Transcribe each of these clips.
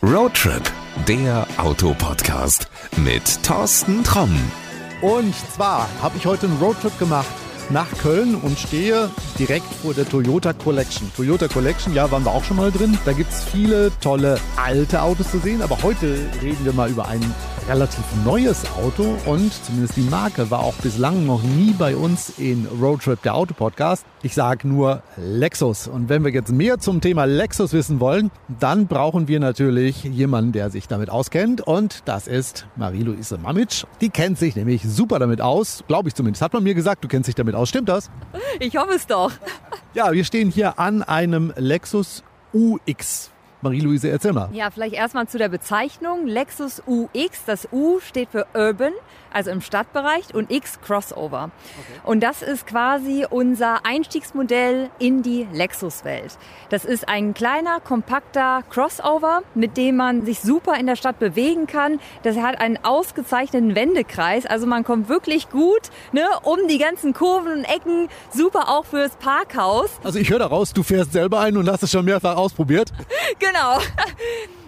Roadtrip, der Autopodcast mit Thorsten Tromm. Und zwar habe ich heute einen Roadtrip gemacht nach Köln und stehe direkt vor der Toyota Collection. Toyota Collection, ja, waren wir auch schon mal drin. Da gibt es viele tolle alte Autos zu sehen, aber heute reden wir mal über ein relativ neues Auto und zumindest die Marke war auch bislang noch nie bei uns in Roadtrip der Autopodcast. Ich sage nur Lexus. Und wenn wir jetzt mehr zum Thema Lexus wissen wollen, dann brauchen wir natürlich jemanden, der sich damit auskennt. Und das ist Marie-Louise Mamic. Die kennt sich nämlich super damit aus, glaube ich zumindest. Hat man mir gesagt, du kennst dich damit aus. Stimmt das? Ich hoffe es doch. Ja, wir stehen hier an einem Lexus UX. Marie-Louise, erzähl mal. Ja, vielleicht erstmal zu der Bezeichnung. Lexus UX. Das U steht für Urban, also im Stadtbereich, und X Crossover. Okay. Und das ist quasi unser Einstiegsmodell in die Lexus-Welt. Das ist ein kleiner, kompakter Crossover, mit dem man sich super in der Stadt bewegen kann. Das hat einen ausgezeichneten Wendekreis. Also man kommt wirklich gut ne, um die ganzen Kurven und Ecken. Super auch fürs Parkhaus. Also ich höre daraus, du fährst selber ein und hast es schon mehrfach ausprobiert. genau.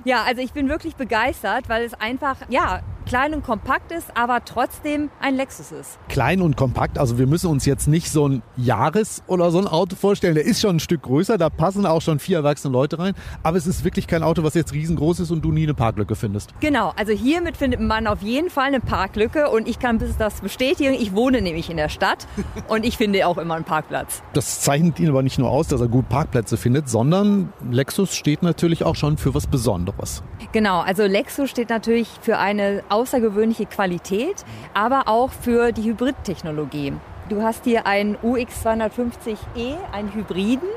Ja, also ich bin wirklich begeistert, weil es einfach, ja, klein und kompakt ist, aber trotzdem ein Lexus ist. Klein und kompakt, also wir müssen uns jetzt nicht so ein Jahres- oder so ein Auto vorstellen. Der ist schon ein Stück größer, da passen auch schon vier erwachsene Leute rein. Aber es ist wirklich kein Auto, was jetzt riesengroß ist und du nie eine Parklücke findest. Genau, also hiermit findet man auf jeden Fall eine Parklücke und ich kann das bestätigen. Ich wohne nämlich in der Stadt und ich finde auch immer einen Parkplatz. Das zeichnet ihn aber nicht nur aus, dass er gut Parkplätze findet, sondern Lexus steht natürlich auch schon für was Besonderes. Genau, also Lexus steht natürlich für eine außergewöhnliche Qualität, aber auch für die Hybridtechnologie. Du hast hier einen UX250e, einen Hybriden.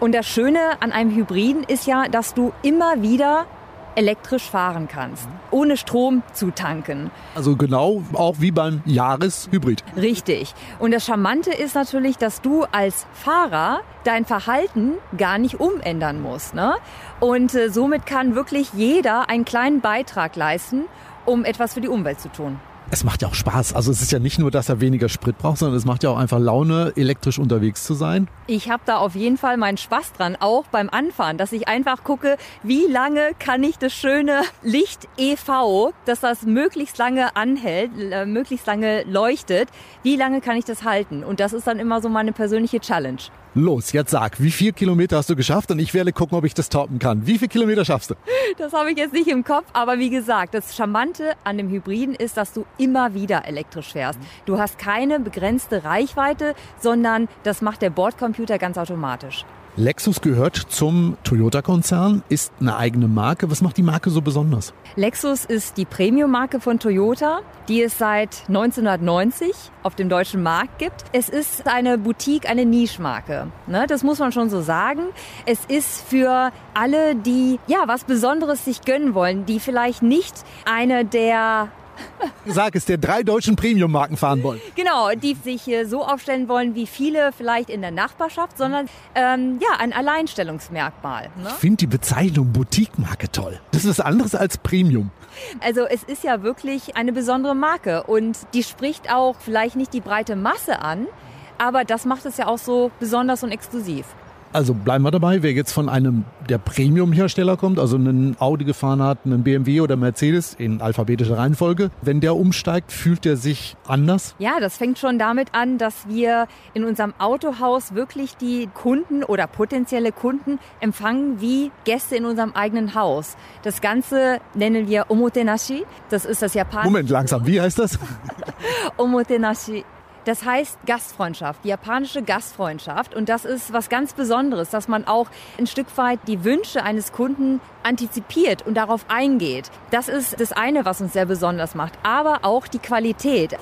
Und das Schöne an einem Hybriden ist ja, dass du immer wieder elektrisch fahren kannst, ohne Strom zu tanken. Also genau auch wie beim Jahreshybrid. Richtig. Und das Charmante ist natürlich, dass du als Fahrer dein Verhalten gar nicht umändern musst. Ne? Und äh, somit kann wirklich jeder einen kleinen Beitrag leisten, um etwas für die Umwelt zu tun es macht ja auch Spaß. Also es ist ja nicht nur, dass er weniger Sprit braucht, sondern es macht ja auch einfach Laune, elektrisch unterwegs zu sein. Ich habe da auf jeden Fall meinen Spaß dran, auch beim Anfahren, dass ich einfach gucke, wie lange kann ich das schöne Licht EV, dass das möglichst lange anhält, äh, möglichst lange leuchtet, wie lange kann ich das halten? Und das ist dann immer so meine persönliche Challenge. Los, jetzt sag, wie viele Kilometer hast du geschafft? Und ich werde gucken, ob ich das toppen kann. Wie viele Kilometer schaffst du? Das habe ich jetzt nicht im Kopf, aber wie gesagt, das Charmante an dem Hybriden ist, dass du immer wieder elektrisch fährst. Du hast keine begrenzte Reichweite, sondern das macht der Bordcomputer ganz automatisch. Lexus gehört zum Toyota-Konzern, ist eine eigene Marke. Was macht die Marke so besonders? Lexus ist die Premium-Marke von Toyota, die es seit 1990 auf dem deutschen Markt gibt. Es ist eine Boutique, eine Niche-Marke. Ne? Das muss man schon so sagen. Es ist für alle, die ja was Besonderes sich gönnen wollen, die vielleicht nicht eine der Sag es, der drei deutschen Premium-Marken fahren wollen. Genau, die sich so aufstellen wollen wie viele vielleicht in der Nachbarschaft, sondern ähm, ja, ein Alleinstellungsmerkmal. Ne? Ich finde die Bezeichnung Boutique-Marke toll. Das ist was anderes als Premium. Also es ist ja wirklich eine besondere Marke und die spricht auch vielleicht nicht die breite Masse an, aber das macht es ja auch so besonders und exklusiv. Also bleiben wir dabei, wer jetzt von einem der Premium-Hersteller kommt, also einen Audi gefahren hat, einen BMW oder Mercedes in alphabetischer Reihenfolge, wenn der umsteigt, fühlt er sich anders? Ja, das fängt schon damit an, dass wir in unserem Autohaus wirklich die Kunden oder potenzielle Kunden empfangen wie Gäste in unserem eigenen Haus. Das Ganze nennen wir Omotenashi. Das ist das japanische. Moment, langsam, wie heißt das? Omotenashi das heißt Gastfreundschaft, die japanische Gastfreundschaft. Und das ist was ganz Besonderes, dass man auch ein Stück weit die Wünsche eines Kunden antizipiert und darauf eingeht. Das ist das eine, was uns sehr besonders macht. Aber auch die Qualität.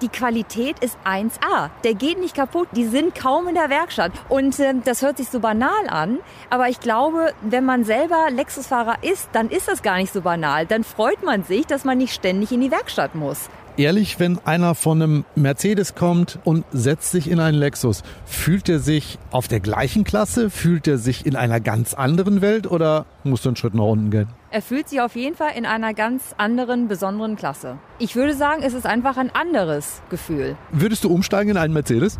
Die Qualität ist 1A. Der geht nicht kaputt. Die sind kaum in der Werkstatt. Und äh, das hört sich so banal an. Aber ich glaube, wenn man selber Lexusfahrer ist, dann ist das gar nicht so banal. Dann freut man sich, dass man nicht ständig in die Werkstatt muss ehrlich, wenn einer von einem Mercedes kommt und setzt sich in einen Lexus, fühlt er sich auf der gleichen Klasse? Fühlt er sich in einer ganz anderen Welt oder muss er einen Schritt nach unten gehen? Er fühlt sich auf jeden Fall in einer ganz anderen, besonderen Klasse. Ich würde sagen, es ist einfach ein anderes Gefühl. Würdest du umsteigen in einen Mercedes?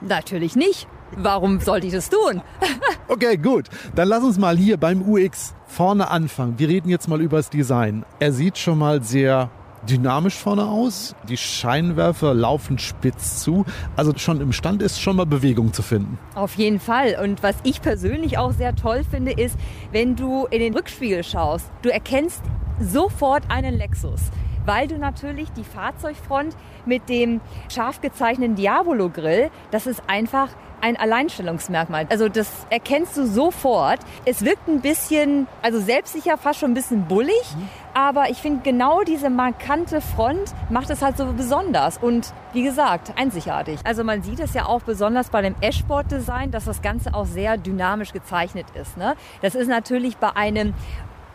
Natürlich nicht. warum sollte ich das tun? okay, gut. Dann lass uns mal hier beim UX vorne anfangen. Wir reden jetzt mal über das Design. Er sieht schon mal sehr dynamisch vorne aus. Die Scheinwerfer laufen spitz zu. Also schon im Stand ist schon mal Bewegung zu finden. Auf jeden Fall. Und was ich persönlich auch sehr toll finde, ist, wenn du in den Rückspiegel schaust, du erkennst sofort einen Lexus weil du natürlich die Fahrzeugfront mit dem scharf gezeichneten Diabolo Grill, das ist einfach ein Alleinstellungsmerkmal. Also das erkennst du sofort. Es wirkt ein bisschen, also selbstsicher, fast schon ein bisschen bullig. Mhm. Aber ich finde genau diese markante Front macht es halt so besonders und wie gesagt, einzigartig. Also man sieht es ja auch besonders bei dem Ashboard-Design, dass das Ganze auch sehr dynamisch gezeichnet ist. Ne? Das ist natürlich bei einem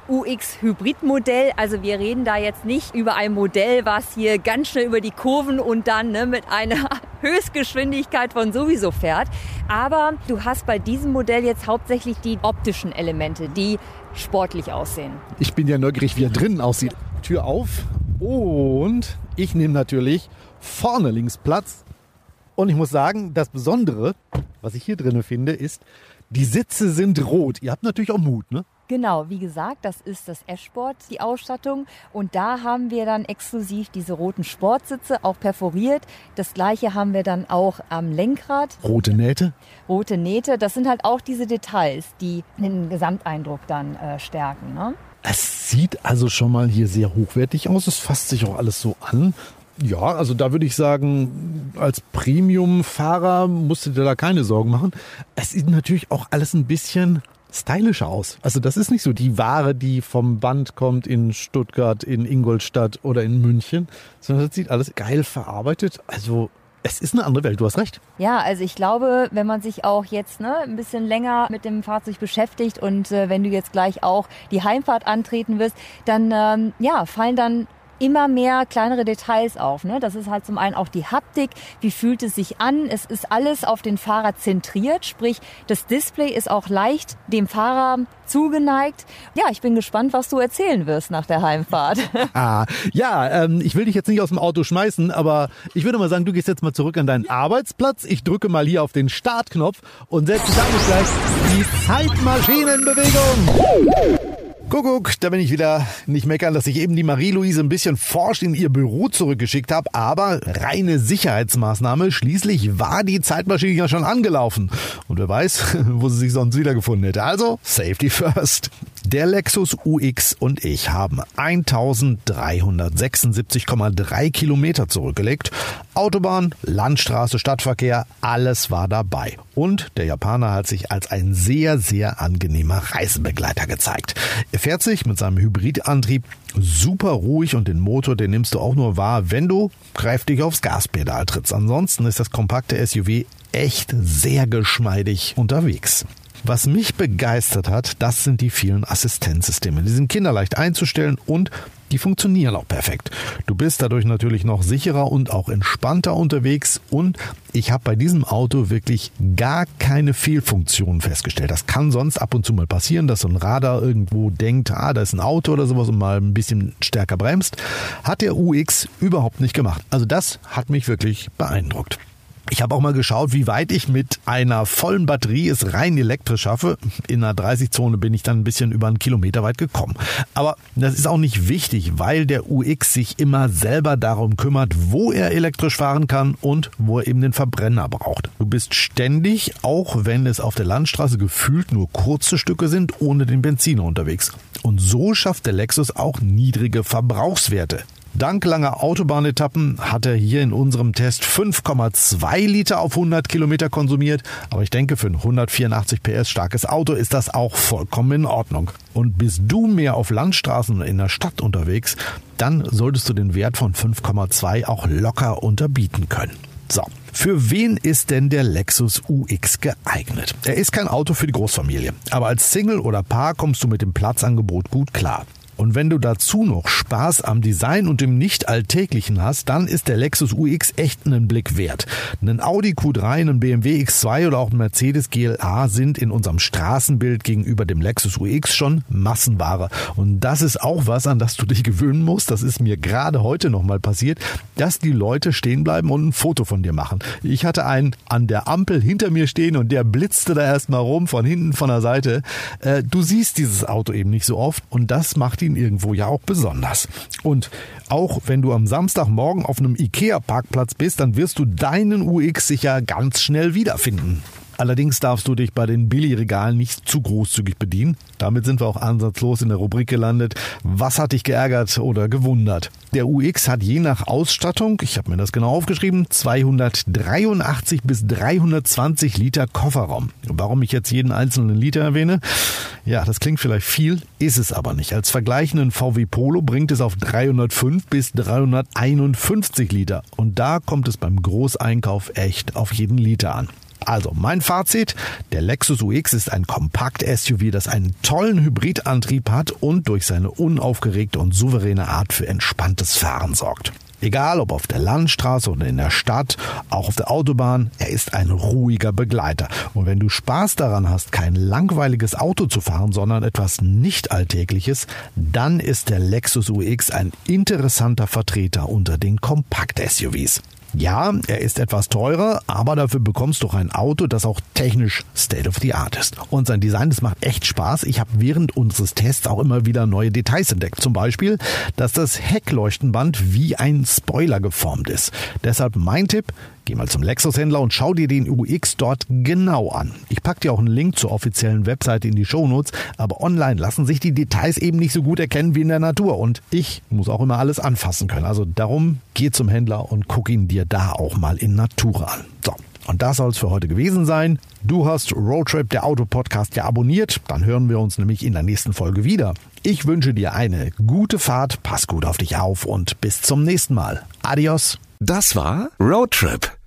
UX-Hybrid-Modell. Also wir reden da jetzt nicht über ein Modell, was hier ganz schnell über die Kurven und dann ne, mit einer Höchstgeschwindigkeit von sowieso fährt. Aber du hast bei diesem Modell jetzt hauptsächlich die optischen Elemente, die sportlich aussehen. Ich bin ja neugierig, wie er drinnen aussieht. Tür auf und ich nehme natürlich vorne links Platz. Und ich muss sagen, das Besondere, was ich hier drinnen finde, ist, die Sitze sind rot. Ihr habt natürlich auch Mut, ne? Genau, wie gesagt, das ist das Ashboard, die Ausstattung. Und da haben wir dann exklusiv diese roten Sportsitze, auch perforiert. Das gleiche haben wir dann auch am Lenkrad. Rote Nähte? Rote Nähte, das sind halt auch diese Details, die den Gesamteindruck dann äh, stärken. Ne? Es sieht also schon mal hier sehr hochwertig aus. Es fasst sich auch alles so an. Ja, also da würde ich sagen, als Premium-Fahrer musst du dir da keine Sorgen machen. Es sieht natürlich auch alles ein bisschen stylischer aus. Also das ist nicht so die Ware, die vom Band kommt in Stuttgart, in Ingolstadt oder in München, sondern das sieht alles geil verarbeitet. Also es ist eine andere Welt, du hast recht. Ja, also ich glaube, wenn man sich auch jetzt ne, ein bisschen länger mit dem Fahrzeug beschäftigt und äh, wenn du jetzt gleich auch die Heimfahrt antreten wirst, dann ähm, ja, fallen dann immer mehr kleinere Details auf. Ne? Das ist halt zum einen auch die Haptik, wie fühlt es sich an. Es ist alles auf den Fahrer zentriert, sprich das Display ist auch leicht dem Fahrer zugeneigt. Ja, ich bin gespannt, was du erzählen wirst nach der Heimfahrt. ah, ja, ähm, ich will dich jetzt nicht aus dem Auto schmeißen, aber ich würde mal sagen, du gehst jetzt mal zurück an deinen Arbeitsplatz. Ich drücke mal hier auf den Startknopf und setze dann gleich die Zeitmaschinenbewegung. Kuckuck, da bin ich wieder. Nicht meckern, dass ich eben die Marie-Louise ein bisschen forscht in ihr Büro zurückgeschickt habe, aber reine Sicherheitsmaßnahme. Schließlich war die Zeitmaschine ja schon angelaufen. Und wer weiß, wo sie sich sonst wiedergefunden hätte. Also, Safety first. Der Lexus UX und ich haben 1376,3 Kilometer zurückgelegt. Autobahn, Landstraße, Stadtverkehr, alles war dabei. Und der Japaner hat sich als ein sehr, sehr angenehmer Reisebegleiter gezeigt. Er fährt sich mit seinem Hybridantrieb super ruhig und den Motor, den nimmst du auch nur wahr, wenn du kräftig aufs Gaspedal trittst. Ansonsten ist das kompakte SUV echt sehr geschmeidig unterwegs. Was mich begeistert hat, das sind die vielen Assistenzsysteme. Die sind kinderleicht einzustellen und die funktionieren auch perfekt. Du bist dadurch natürlich noch sicherer und auch entspannter unterwegs und ich habe bei diesem Auto wirklich gar keine Fehlfunktionen festgestellt. Das kann sonst ab und zu mal passieren, dass so ein Radar irgendwo denkt, ah, da ist ein Auto oder sowas und mal ein bisschen stärker bremst. Hat der UX überhaupt nicht gemacht. Also das hat mich wirklich beeindruckt. Ich habe auch mal geschaut, wie weit ich mit einer vollen Batterie es rein elektrisch schaffe. In einer 30-Zone bin ich dann ein bisschen über einen Kilometer weit gekommen. Aber das ist auch nicht wichtig, weil der UX sich immer selber darum kümmert, wo er elektrisch fahren kann und wo er eben den Verbrenner braucht. Du bist ständig, auch wenn es auf der Landstraße gefühlt nur kurze Stücke sind, ohne den Benziner unterwegs. Und so schafft der Lexus auch niedrige Verbrauchswerte. Dank langer Autobahnetappen hat er hier in unserem Test 5,2 Liter auf 100 Kilometer konsumiert. Aber ich denke, für ein 184 PS starkes Auto ist das auch vollkommen in Ordnung. Und bist du mehr auf Landstraßen in der Stadt unterwegs, dann solltest du den Wert von 5,2 auch locker unterbieten können. So. Für wen ist denn der Lexus UX geeignet? Er ist kein Auto für die Großfamilie, aber als Single oder Paar kommst du mit dem Platzangebot gut klar. Und wenn du dazu noch Spaß am Design und dem Nicht-Alltäglichen hast, dann ist der Lexus UX echt einen Blick wert. Ein Audi Q3, ein BMW X2 oder auch ein Mercedes GLA sind in unserem Straßenbild gegenüber dem Lexus UX schon Massenware. Und das ist auch was, an das du dich gewöhnen musst. Das ist mir gerade heute nochmal passiert, dass die Leute stehen bleiben und ein Foto von dir machen. Ich hatte einen an der Ampel hinter mir stehen und der blitzte da erstmal rum, von hinten, von der Seite. Äh, du siehst dieses Auto eben nicht so oft und das macht ihn irgendwo ja auch besonders. Und auch wenn du am Samstagmorgen auf einem Ikea-Parkplatz bist, dann wirst du deinen UX sicher ganz schnell wiederfinden. Allerdings darfst du dich bei den Billigregalen nicht zu großzügig bedienen. Damit sind wir auch ansatzlos in der Rubrik gelandet. Was hat dich geärgert oder gewundert? Der UX hat je nach Ausstattung, ich habe mir das genau aufgeschrieben, 283 bis 320 Liter Kofferraum. Warum ich jetzt jeden einzelnen Liter erwähne? Ja, das klingt vielleicht viel, ist es aber nicht. Als vergleichenden VW Polo bringt es auf 305 bis 351 Liter. Und da kommt es beim Großeinkauf echt auf jeden Liter an. Also mein Fazit, der Lexus UX ist ein Kompakt-SUV, das einen tollen Hybridantrieb hat und durch seine unaufgeregte und souveräne Art für entspanntes Fahren sorgt. Egal ob auf der Landstraße oder in der Stadt, auch auf der Autobahn, er ist ein ruhiger Begleiter. Und wenn du Spaß daran hast, kein langweiliges Auto zu fahren, sondern etwas nicht Alltägliches, dann ist der Lexus UX ein interessanter Vertreter unter den Kompakt-SUVs. Ja, er ist etwas teurer, aber dafür bekommst du auch ein Auto, das auch technisch State of the Art ist. Und sein Design, das macht echt Spaß. Ich habe während unseres Tests auch immer wieder neue Details entdeckt. Zum Beispiel, dass das Heckleuchtenband wie ein Spoiler geformt ist. Deshalb mein Tipp, Geh mal zum Lexus-Händler und schau dir den UX dort genau an. Ich pack dir auch einen Link zur offiziellen Webseite in die Shownotes, aber online lassen sich die Details eben nicht so gut erkennen wie in der Natur und ich muss auch immer alles anfassen können. Also darum geh zum Händler und guck ihn dir da auch mal in Natur an. So. Und das soll es für heute gewesen sein. Du hast Roadtrip, der Autopodcast, ja abonniert. Dann hören wir uns nämlich in der nächsten Folge wieder. Ich wünsche dir eine gute Fahrt, pass gut auf dich auf und bis zum nächsten Mal. Adios. Das war Roadtrip,